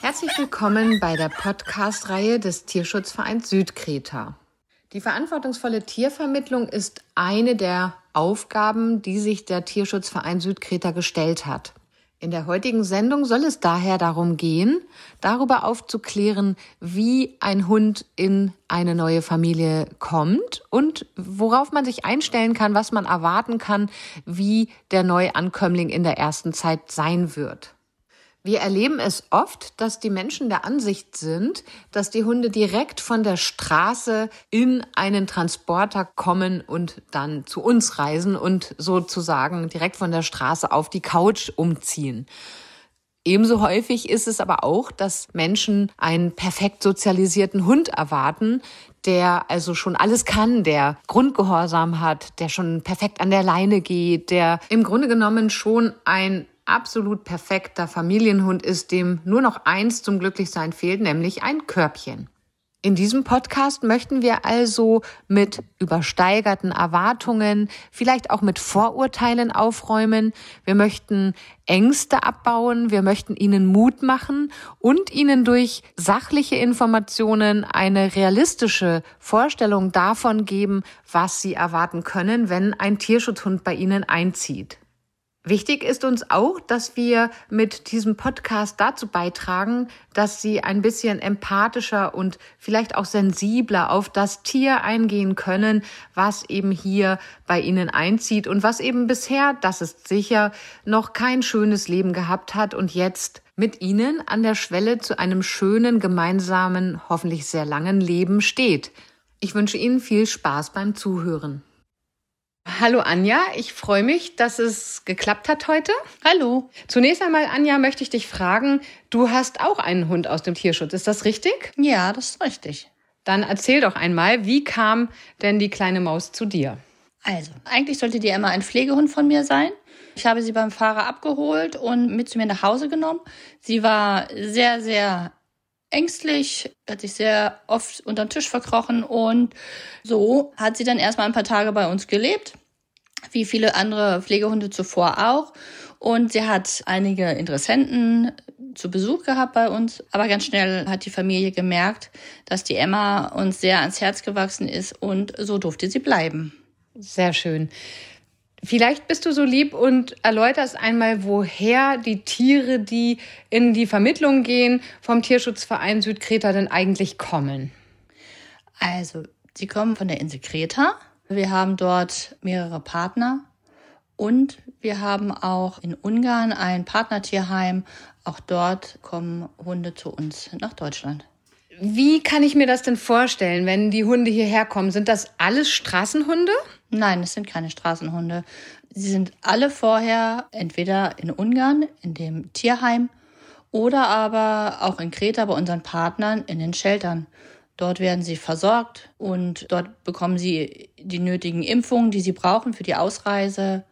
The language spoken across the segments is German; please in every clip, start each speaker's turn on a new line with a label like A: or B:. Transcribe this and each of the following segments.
A: Herzlich willkommen bei der Podcast-Reihe des Tierschutzvereins Südkreta. Die verantwortungsvolle Tiervermittlung ist eine der Aufgaben, die sich der Tierschutzverein Südkreta gestellt hat. In der heutigen Sendung soll es daher darum gehen, darüber aufzuklären, wie ein Hund in eine neue Familie kommt und worauf man sich einstellen kann, was man erwarten kann, wie der Neuankömmling in der ersten Zeit sein wird. Wir erleben es oft, dass die Menschen der Ansicht sind, dass die Hunde direkt von der Straße in einen Transporter kommen und dann zu uns reisen und sozusagen direkt von der Straße auf die Couch umziehen. Ebenso häufig ist es aber auch, dass Menschen einen perfekt sozialisierten Hund erwarten, der also schon alles kann, der Grundgehorsam hat, der schon perfekt an der Leine geht, der im Grunde genommen schon ein absolut perfekter Familienhund ist, dem nur noch eins zum Glücklichsein fehlt, nämlich ein Körbchen. In diesem Podcast möchten wir also mit übersteigerten Erwartungen, vielleicht auch mit Vorurteilen aufräumen. Wir möchten Ängste abbauen, wir möchten Ihnen Mut machen und Ihnen durch sachliche Informationen eine realistische Vorstellung davon geben, was Sie erwarten können, wenn ein Tierschutzhund bei Ihnen einzieht. Wichtig ist uns auch, dass wir mit diesem Podcast dazu beitragen, dass Sie ein bisschen empathischer und vielleicht auch sensibler auf das Tier eingehen können, was eben hier bei Ihnen einzieht und was eben bisher, das ist sicher, noch kein schönes Leben gehabt hat und jetzt mit Ihnen an der Schwelle zu einem schönen, gemeinsamen, hoffentlich sehr langen Leben steht. Ich wünsche Ihnen viel Spaß beim Zuhören. Hallo Anja, ich freue mich, dass es geklappt hat heute.
B: Hallo.
A: Zunächst einmal, Anja, möchte ich dich fragen, du hast auch einen Hund aus dem Tierschutz, ist das richtig?
B: Ja, das ist richtig.
A: Dann erzähl doch einmal, wie kam denn die kleine Maus zu dir?
B: Also, eigentlich sollte die Emma ein Pflegehund von mir sein. Ich habe sie beim Fahrer abgeholt und mit zu mir nach Hause genommen. Sie war sehr, sehr ängstlich, hat sich sehr oft unter den Tisch verkrochen und so hat sie dann erstmal ein paar Tage bei uns gelebt, wie viele andere Pflegehunde zuvor auch. Und sie hat einige Interessenten zu Besuch gehabt bei uns, aber ganz schnell hat die Familie gemerkt, dass die Emma uns sehr ans Herz gewachsen ist und so durfte sie bleiben.
A: Sehr schön. Vielleicht bist du so lieb und erläuterst einmal, woher die Tiere, die in die Vermittlung gehen, vom Tierschutzverein Südkreta denn eigentlich kommen.
B: Also, sie kommen von der Insel Kreta. Wir haben dort mehrere Partner und wir haben auch in Ungarn ein Partnertierheim. Auch dort kommen Hunde zu uns nach Deutschland.
A: Wie kann ich mir das denn vorstellen, wenn die Hunde hierher kommen? Sind das alles Straßenhunde?
B: Nein, es sind keine Straßenhunde. Sie sind alle vorher entweder in Ungarn, in dem Tierheim, oder aber auch in Kreta bei unseren Partnern in den Sheltern. Dort werden sie versorgt und dort bekommen sie die nötigen Impfungen, die sie brauchen für die Ausreise.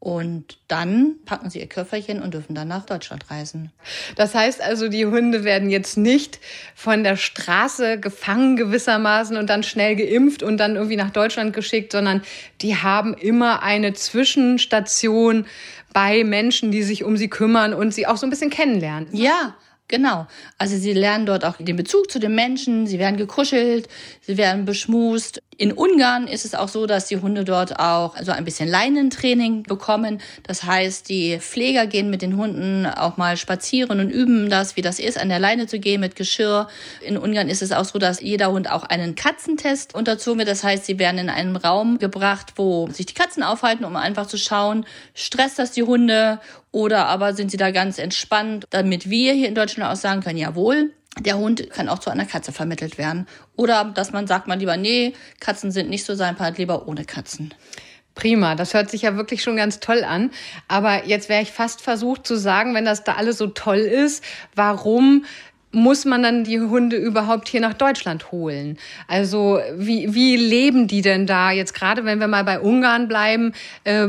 B: Und dann packen sie ihr Köfferchen und dürfen dann nach Deutschland reisen.
A: Das heißt also, die Hunde werden jetzt nicht von der Straße gefangen gewissermaßen und dann schnell geimpft und dann irgendwie nach Deutschland geschickt, sondern die haben immer eine Zwischenstation bei Menschen, die sich um sie kümmern und sie auch so ein bisschen kennenlernen.
B: Ja, Genau. Also sie lernen dort auch den Bezug zu den Menschen, sie werden gekuschelt, sie werden beschmust. In Ungarn ist es auch so, dass die Hunde dort auch so ein bisschen Leinentraining bekommen. Das heißt, die Pfleger gehen mit den Hunden auch mal spazieren und üben das, wie das ist, an der Leine zu gehen mit Geschirr. In Ungarn ist es auch so, dass jeder Hund auch einen Katzentest unterzogen wird. Das heißt, sie werden in einen Raum gebracht, wo sich die Katzen aufhalten, um einfach zu schauen, stresst das die Hunde oder aber sind sie da ganz entspannt, damit wir hier in Deutschland auch sagen können, jawohl, der Hund kann auch zu einer Katze vermittelt werden. Oder dass man sagt man lieber, nee, Katzen sind nicht so sein Part, lieber ohne Katzen.
A: Prima, das hört sich ja wirklich schon ganz toll an. Aber jetzt wäre ich fast versucht zu sagen, wenn das da alles so toll ist, warum muss man dann die Hunde überhaupt hier nach Deutschland holen? Also wie, wie leben die denn da jetzt gerade, wenn wir mal bei Ungarn bleiben? Äh,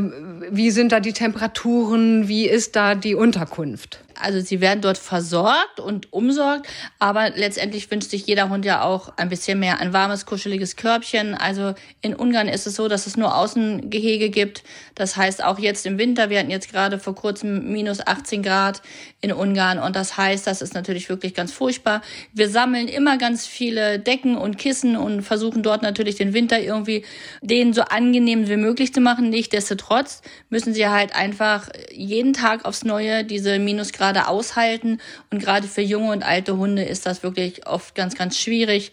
A: wie sind da die Temperaturen? Wie ist da die Unterkunft?
B: Also sie werden dort versorgt und umsorgt, aber letztendlich wünscht sich jeder Hund ja auch ein bisschen mehr ein warmes, kuscheliges Körbchen. Also in Ungarn ist es so, dass es nur Außengehege gibt. Das heißt auch jetzt im Winter, wir hatten jetzt gerade vor kurzem minus 18 Grad in Ungarn und das heißt, das ist natürlich wirklich ganz furchtbar. Wir sammeln immer ganz viele Decken und Kissen und versuchen dort natürlich den Winter irgendwie denen so angenehm wie möglich zu machen. Nichtsdestotrotz müssen sie halt einfach jeden Tag aufs Neue diese Minusgrade aushalten. Und gerade für junge und alte Hunde ist das wirklich oft ganz, ganz schwierig.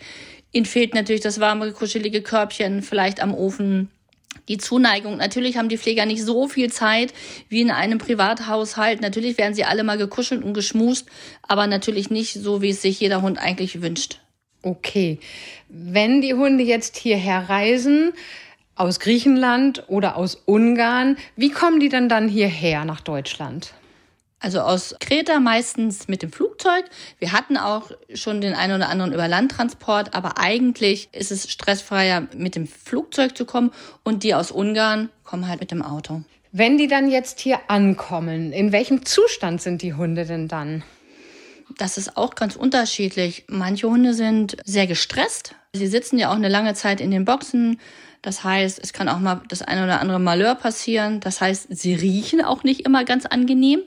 B: Ihnen fehlt natürlich das warme, kuschelige Körbchen, vielleicht am Ofen die Zuneigung. Natürlich haben die Pfleger nicht so viel Zeit wie in einem Privathaushalt. Natürlich werden sie alle mal gekuschelt und geschmust, aber natürlich nicht so, wie es sich jeder Hund eigentlich wünscht.
A: Okay. Wenn die Hunde jetzt hierher reisen, aus Griechenland oder aus Ungarn, wie kommen die denn dann hierher nach Deutschland?
B: Also aus Kreta meistens mit dem Flugzeug. Wir hatten auch schon den einen oder anderen Überlandtransport, aber eigentlich ist es stressfreier, mit dem Flugzeug zu kommen und die aus Ungarn kommen halt mit dem Auto.
A: Wenn die dann jetzt hier ankommen, in welchem Zustand sind die Hunde denn dann?
B: Das ist auch ganz unterschiedlich. Manche Hunde sind sehr gestresst. Sie sitzen ja auch eine lange Zeit in den Boxen. Das heißt, es kann auch mal das eine oder andere Malheur passieren. Das heißt, sie riechen auch nicht immer ganz angenehm.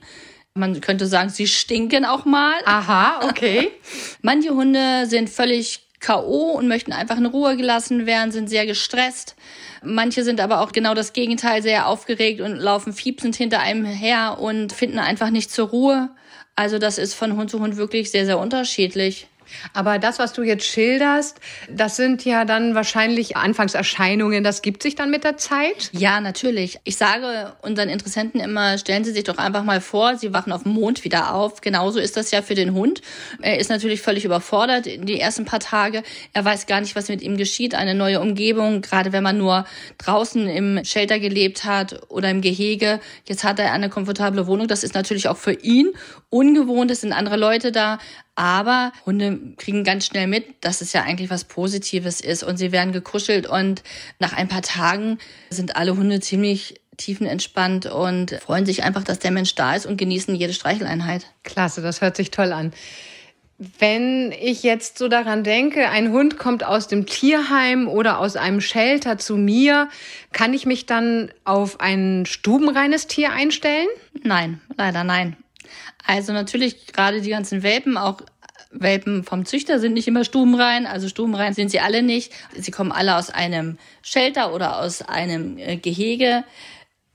B: Man könnte sagen, sie stinken auch mal.
A: Aha, okay.
B: Manche Hunde sind völlig K.O. und möchten einfach in Ruhe gelassen werden, sind sehr gestresst. Manche sind aber auch genau das Gegenteil, sehr aufgeregt und laufen fiepsend hinter einem her und finden einfach nicht zur Ruhe. Also das ist von Hund zu Hund wirklich sehr, sehr unterschiedlich.
A: Aber das, was du jetzt schilderst, das sind ja dann wahrscheinlich Anfangserscheinungen. Das gibt sich dann mit der Zeit?
B: Ja, natürlich. Ich sage unseren Interessenten immer, stellen Sie sich doch einfach mal vor, Sie wachen auf dem Mond wieder auf. Genauso ist das ja für den Hund. Er ist natürlich völlig überfordert in die ersten paar Tage. Er weiß gar nicht, was mit ihm geschieht. Eine neue Umgebung, gerade wenn man nur draußen im Shelter gelebt hat oder im Gehege. Jetzt hat er eine komfortable Wohnung. Das ist natürlich auch für ihn ungewohnt. Es sind andere Leute da. Aber Hunde kriegen ganz schnell mit, dass es ja eigentlich was Positives ist und sie werden gekuschelt und nach ein paar Tagen sind alle Hunde ziemlich tiefenentspannt und freuen sich einfach, dass der Mensch da ist und genießen jede Streicheleinheit.
A: Klasse, das hört sich toll an. Wenn ich jetzt so daran denke, ein Hund kommt aus dem Tierheim oder aus einem Shelter zu mir, kann ich mich dann auf ein stubenreines Tier einstellen?
B: Nein, leider nein. Also natürlich gerade die ganzen Welpen, auch Welpen vom Züchter sind nicht immer stubenrein, also stubenrein sind sie alle nicht. Sie kommen alle aus einem Shelter oder aus einem äh, Gehege.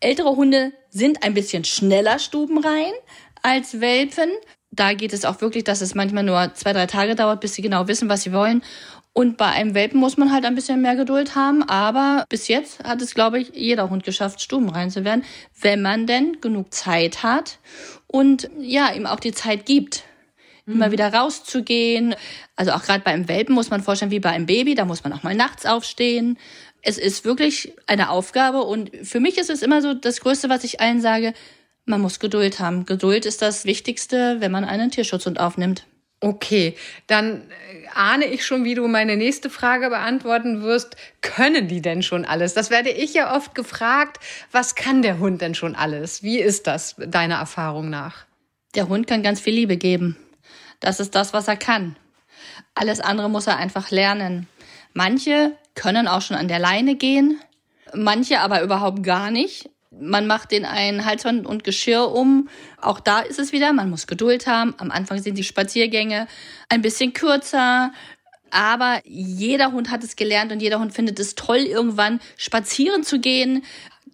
B: Ältere Hunde sind ein bisschen schneller stubenrein als Welpen. Da geht es auch wirklich, dass es manchmal nur zwei, drei Tage dauert, bis sie genau wissen, was sie wollen. Und bei einem Welpen muss man halt ein bisschen mehr Geduld haben. Aber bis jetzt hat es, glaube ich, jeder Hund geschafft, stubenrein zu werden, wenn man denn genug Zeit hat und ja, ihm auch die Zeit gibt, mhm. immer wieder rauszugehen. Also auch gerade beim Welpen muss man vorstellen, wie bei einem Baby, da muss man auch mal nachts aufstehen. Es ist wirklich eine Aufgabe und für mich ist es immer so das Größte, was ich allen sage, man muss Geduld haben. Geduld ist das Wichtigste, wenn man einen Tierschutzhund aufnimmt.
A: Okay, dann äh, ahne ich schon, wie du meine nächste Frage beantworten wirst. Können die denn schon alles? Das werde ich ja oft gefragt. Was kann der Hund denn schon alles? Wie ist das deiner Erfahrung nach?
B: Der Hund kann ganz viel Liebe geben. Das ist das, was er kann. Alles andere muss er einfach lernen. Manche können auch schon an der Leine gehen, manche aber überhaupt gar nicht. Man macht den einen Halsband und Geschirr um. Auch da ist es wieder, man muss Geduld haben. Am Anfang sind die Spaziergänge ein bisschen kürzer. Aber jeder Hund hat es gelernt und jeder Hund findet es toll, irgendwann spazieren zu gehen.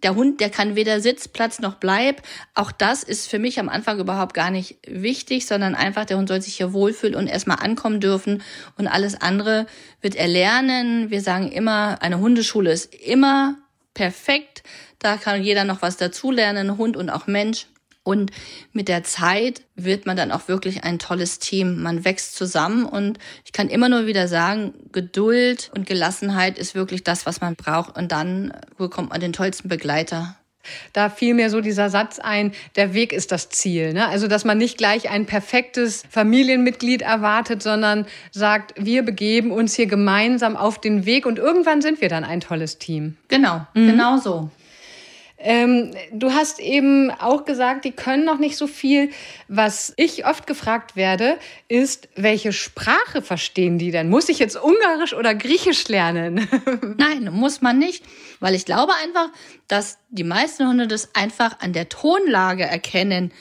B: Der Hund, der kann weder Sitzplatz noch Bleib. Auch das ist für mich am Anfang überhaupt gar nicht wichtig, sondern einfach, der Hund soll sich hier wohlfühlen und erstmal ankommen dürfen. Und alles andere wird er lernen. Wir sagen immer, eine Hundeschule ist immer perfekt. Da kann jeder noch was dazulernen, Hund und auch Mensch. Und mit der Zeit wird man dann auch wirklich ein tolles Team. Man wächst zusammen und ich kann immer nur wieder sagen, Geduld und Gelassenheit ist wirklich das, was man braucht. Und dann bekommt man den tollsten Begleiter.
A: Da fiel mir so dieser Satz ein, der Weg ist das Ziel. Ne? Also, dass man nicht gleich ein perfektes Familienmitglied erwartet, sondern sagt, wir begeben uns hier gemeinsam auf den Weg und irgendwann sind wir dann ein tolles Team.
B: Genau, mhm. genau so.
A: Ähm, du hast eben auch gesagt, die können noch nicht so viel. Was ich oft gefragt werde, ist, welche Sprache verstehen die denn? Muss ich jetzt Ungarisch oder Griechisch lernen?
B: Nein, muss man nicht, weil ich glaube einfach, dass die meisten Hunde das einfach an der Tonlage erkennen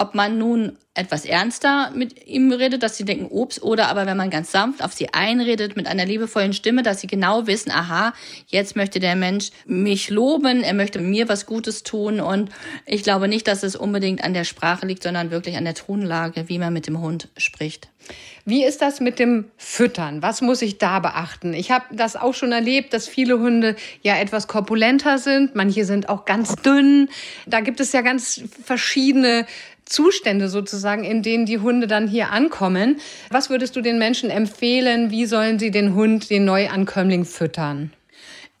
B: ob man nun etwas ernster mit ihm redet, dass sie denken, ups, oder aber wenn man ganz sanft auf sie einredet mit einer liebevollen Stimme, dass sie genau wissen, aha, jetzt möchte der Mensch mich loben, er möchte mir was Gutes tun und ich glaube nicht, dass es unbedingt an der Sprache liegt, sondern wirklich an der Tonlage, wie man mit dem Hund spricht.
A: Wie ist das mit dem Füttern? Was muss ich da beachten? Ich habe das auch schon erlebt, dass viele Hunde ja etwas korpulenter sind, manche sind auch ganz dünn. Da gibt es ja ganz verschiedene Zustände sozusagen, in denen die Hunde dann hier ankommen. Was würdest du den Menschen empfehlen? Wie sollen sie den Hund, den Neuankömmling füttern?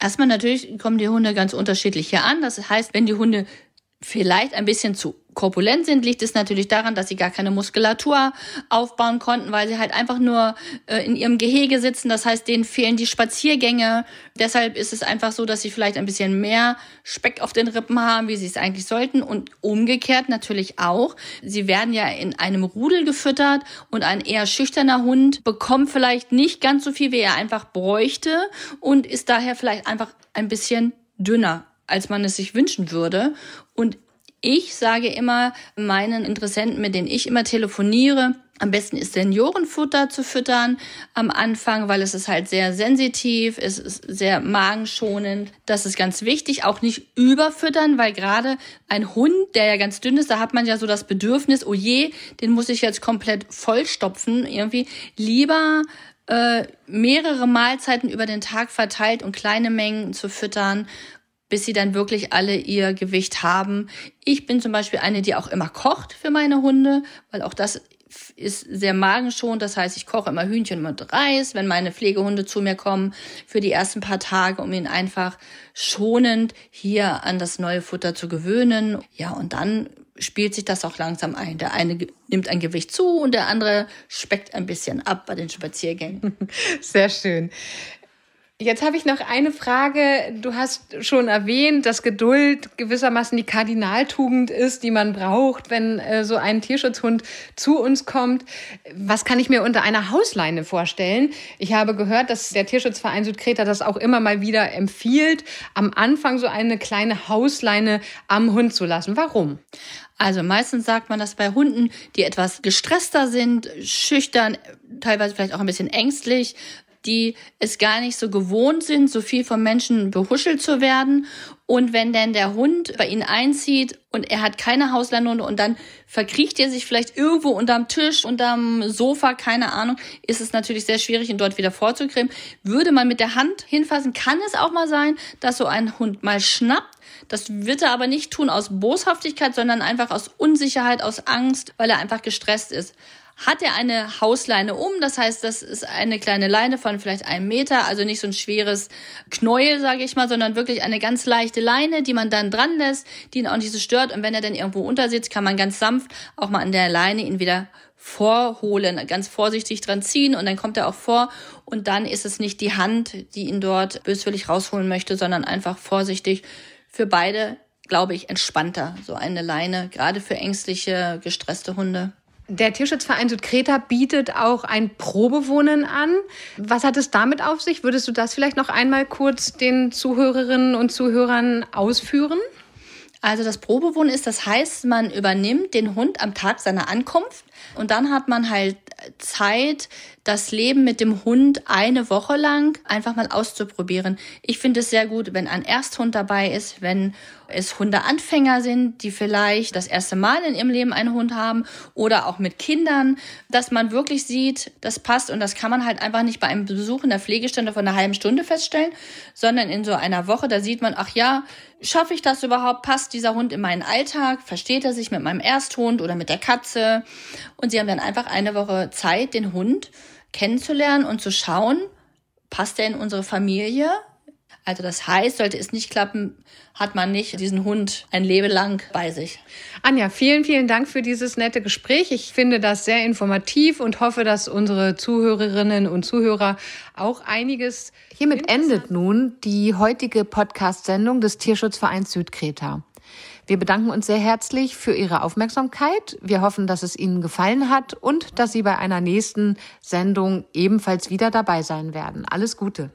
B: Erstmal natürlich kommen die Hunde ganz unterschiedlich hier an. Das heißt, wenn die Hunde vielleicht ein bisschen zu korpulent sind, liegt es natürlich daran, dass sie gar keine Muskulatur aufbauen konnten, weil sie halt einfach nur äh, in ihrem Gehege sitzen. Das heißt, denen fehlen die Spaziergänge. Deshalb ist es einfach so, dass sie vielleicht ein bisschen mehr Speck auf den Rippen haben, wie sie es eigentlich sollten. Und umgekehrt natürlich auch. Sie werden ja in einem Rudel gefüttert und ein eher schüchterner Hund bekommt vielleicht nicht ganz so viel, wie er einfach bräuchte und ist daher vielleicht einfach ein bisschen dünner als man es sich wünschen würde. Und ich sage immer meinen Interessenten, mit denen ich immer telefoniere, am besten ist Seniorenfutter zu füttern am Anfang, weil es ist halt sehr sensitiv, es ist sehr magenschonend. Das ist ganz wichtig. Auch nicht überfüttern, weil gerade ein Hund, der ja ganz dünn ist, da hat man ja so das Bedürfnis, oh je, den muss ich jetzt komplett vollstopfen. Irgendwie lieber äh, mehrere Mahlzeiten über den Tag verteilt und kleine Mengen zu füttern bis sie dann wirklich alle ihr Gewicht haben. Ich bin zum Beispiel eine, die auch immer kocht für meine Hunde, weil auch das ist sehr magenschonend. Das heißt, ich koche immer Hühnchen mit Reis, wenn meine Pflegehunde zu mir kommen für die ersten paar Tage, um ihn einfach schonend hier an das neue Futter zu gewöhnen. Ja, und dann spielt sich das auch langsam ein. Der eine nimmt ein Gewicht zu und der andere speckt ein bisschen ab bei den Spaziergängen.
A: Sehr schön. Jetzt habe ich noch eine Frage. Du hast schon erwähnt, dass Geduld gewissermaßen die Kardinaltugend ist, die man braucht, wenn äh, so ein Tierschutzhund zu uns kommt. Was kann ich mir unter einer Hausleine vorstellen? Ich habe gehört, dass der Tierschutzverein Südkreta das auch immer mal wieder empfiehlt, am Anfang so eine kleine Hausleine am Hund zu lassen. Warum?
B: Also meistens sagt man das bei Hunden, die etwas gestresster sind, schüchtern, teilweise vielleicht auch ein bisschen ängstlich, die es gar nicht so gewohnt sind, so viel vom Menschen behuschelt zu werden. Und wenn denn der Hund bei ihnen einzieht und er hat keine Hauslandhunde und dann verkriecht er sich vielleicht irgendwo unterm Tisch, unterm Sofa, keine Ahnung, ist es natürlich sehr schwierig, ihn dort wieder vorzukriegen. Würde man mit der Hand hinfassen, kann es auch mal sein, dass so ein Hund mal schnappt. Das wird er aber nicht tun aus Boshaftigkeit, sondern einfach aus Unsicherheit, aus Angst, weil er einfach gestresst ist hat er eine Hausleine um. Das heißt, das ist eine kleine Leine von vielleicht einem Meter, also nicht so ein schweres Knäuel, sage ich mal, sondern wirklich eine ganz leichte Leine, die man dann dran lässt, die ihn auch nicht so stört. Und wenn er dann irgendwo untersitzt, kann man ganz sanft auch mal an der Leine ihn wieder vorholen, ganz vorsichtig dran ziehen und dann kommt er auch vor und dann ist es nicht die Hand, die ihn dort böswillig rausholen möchte, sondern einfach vorsichtig für beide, glaube ich, entspannter, so eine Leine, gerade für ängstliche, gestresste Hunde.
A: Der Tierschutzverein Südkreta bietet auch ein Probewohnen an. Was hat es damit auf sich? Würdest du das vielleicht noch einmal kurz den Zuhörerinnen und Zuhörern ausführen?
B: Also das Probewohnen ist, das heißt, man übernimmt den Hund am Tag seiner Ankunft und dann hat man halt Zeit, das Leben mit dem Hund eine Woche lang einfach mal auszuprobieren. Ich finde es sehr gut, wenn ein Ersthund dabei ist, wenn es Hundeanfänger sind, die vielleicht das erste Mal in ihrem Leben einen Hund haben oder auch mit Kindern, dass man wirklich sieht, das passt und das kann man halt einfach nicht bei einem Besuch in der Pflegestunde von einer halben Stunde feststellen, sondern in so einer Woche, da sieht man, ach ja, schaffe ich das überhaupt? Passt dieser Hund in meinen Alltag? Versteht er sich mit meinem Ersthund oder mit der Katze? Und sie haben dann einfach eine Woche Zeit, den Hund kennenzulernen und zu schauen, passt er in unsere Familie? Also das heißt, sollte es nicht klappen, hat man nicht diesen Hund ein Leben lang bei sich.
A: Anja, vielen, vielen Dank für dieses nette Gespräch. Ich finde das sehr informativ und hoffe, dass unsere Zuhörerinnen und Zuhörer auch einiges. Hiermit endet nun die heutige Podcast-Sendung des Tierschutzvereins Südkreta. Wir bedanken uns sehr herzlich für Ihre Aufmerksamkeit. Wir hoffen, dass es Ihnen gefallen hat und dass Sie bei einer nächsten Sendung ebenfalls wieder dabei sein werden. Alles Gute.